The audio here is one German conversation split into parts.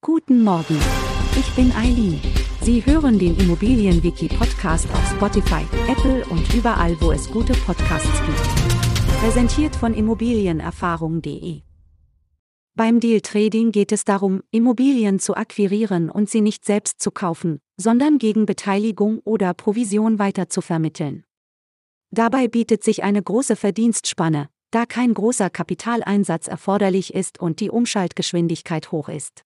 Guten Morgen. Ich bin Eileen. Sie hören den Immobilienwiki-Podcast auf Spotify, Apple und überall, wo es gute Podcasts gibt. Präsentiert von Immobilienerfahrung.de. Beim Deal Trading geht es darum, Immobilien zu akquirieren und sie nicht selbst zu kaufen, sondern gegen Beteiligung oder Provision weiter zu vermitteln. Dabei bietet sich eine große Verdienstspanne, da kein großer Kapitaleinsatz erforderlich ist und die Umschaltgeschwindigkeit hoch ist.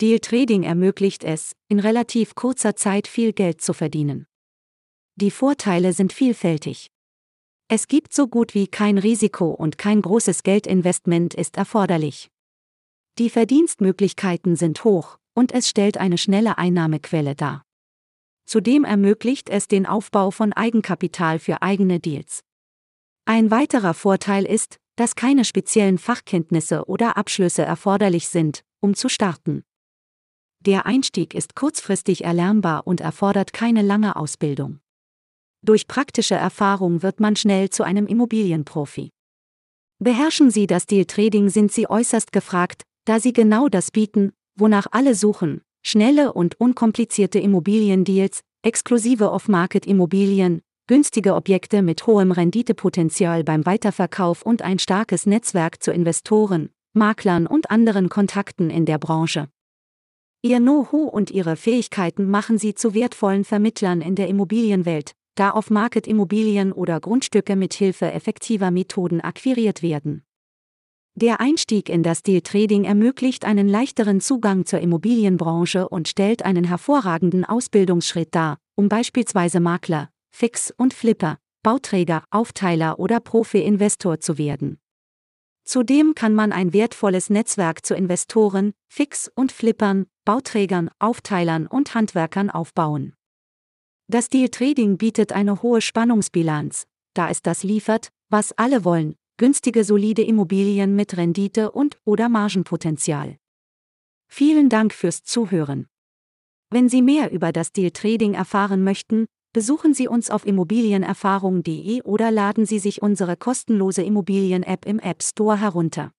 Deal Trading ermöglicht es, in relativ kurzer Zeit viel Geld zu verdienen. Die Vorteile sind vielfältig. Es gibt so gut wie kein Risiko und kein großes Geldinvestment ist erforderlich. Die Verdienstmöglichkeiten sind hoch, und es stellt eine schnelle Einnahmequelle dar. Zudem ermöglicht es den Aufbau von Eigenkapital für eigene Deals. Ein weiterer Vorteil ist, dass keine speziellen Fachkenntnisse oder Abschlüsse erforderlich sind, um zu starten. Der Einstieg ist kurzfristig erlernbar und erfordert keine lange Ausbildung. Durch praktische Erfahrung wird man schnell zu einem Immobilienprofi. Beherrschen Sie das Deal Trading sind Sie äußerst gefragt, da Sie genau das bieten, wonach alle suchen, schnelle und unkomplizierte Immobiliendeals, exklusive Off-Market-Immobilien, günstige Objekte mit hohem Renditepotenzial beim Weiterverkauf und ein starkes Netzwerk zu Investoren, Maklern und anderen Kontakten in der Branche. Ihr Know-how und ihre Fähigkeiten machen sie zu wertvollen Vermittlern in der Immobilienwelt, da auf Market Immobilien oder Grundstücke mit Hilfe effektiver Methoden akquiriert werden. Der Einstieg in das Deal Trading ermöglicht einen leichteren Zugang zur Immobilienbranche und stellt einen hervorragenden Ausbildungsschritt dar, um beispielsweise Makler, Fix und Flipper, Bauträger, Aufteiler oder Profi-Investor zu werden. Zudem kann man ein wertvolles Netzwerk zu Investoren, Fix- und Flippern, Bauträgern, Aufteilern und Handwerkern aufbauen. Das Deal Trading bietet eine hohe Spannungsbilanz, da es das liefert, was alle wollen, günstige solide Immobilien mit Rendite und oder Margenpotenzial. Vielen Dank fürs Zuhören. Wenn Sie mehr über das Deal Trading erfahren möchten, Besuchen Sie uns auf immobilienerfahrung.de oder laden Sie sich unsere kostenlose Immobilien-App im App Store herunter.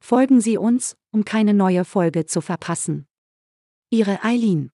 Folgen Sie uns, um keine neue Folge zu verpassen. Ihre Eileen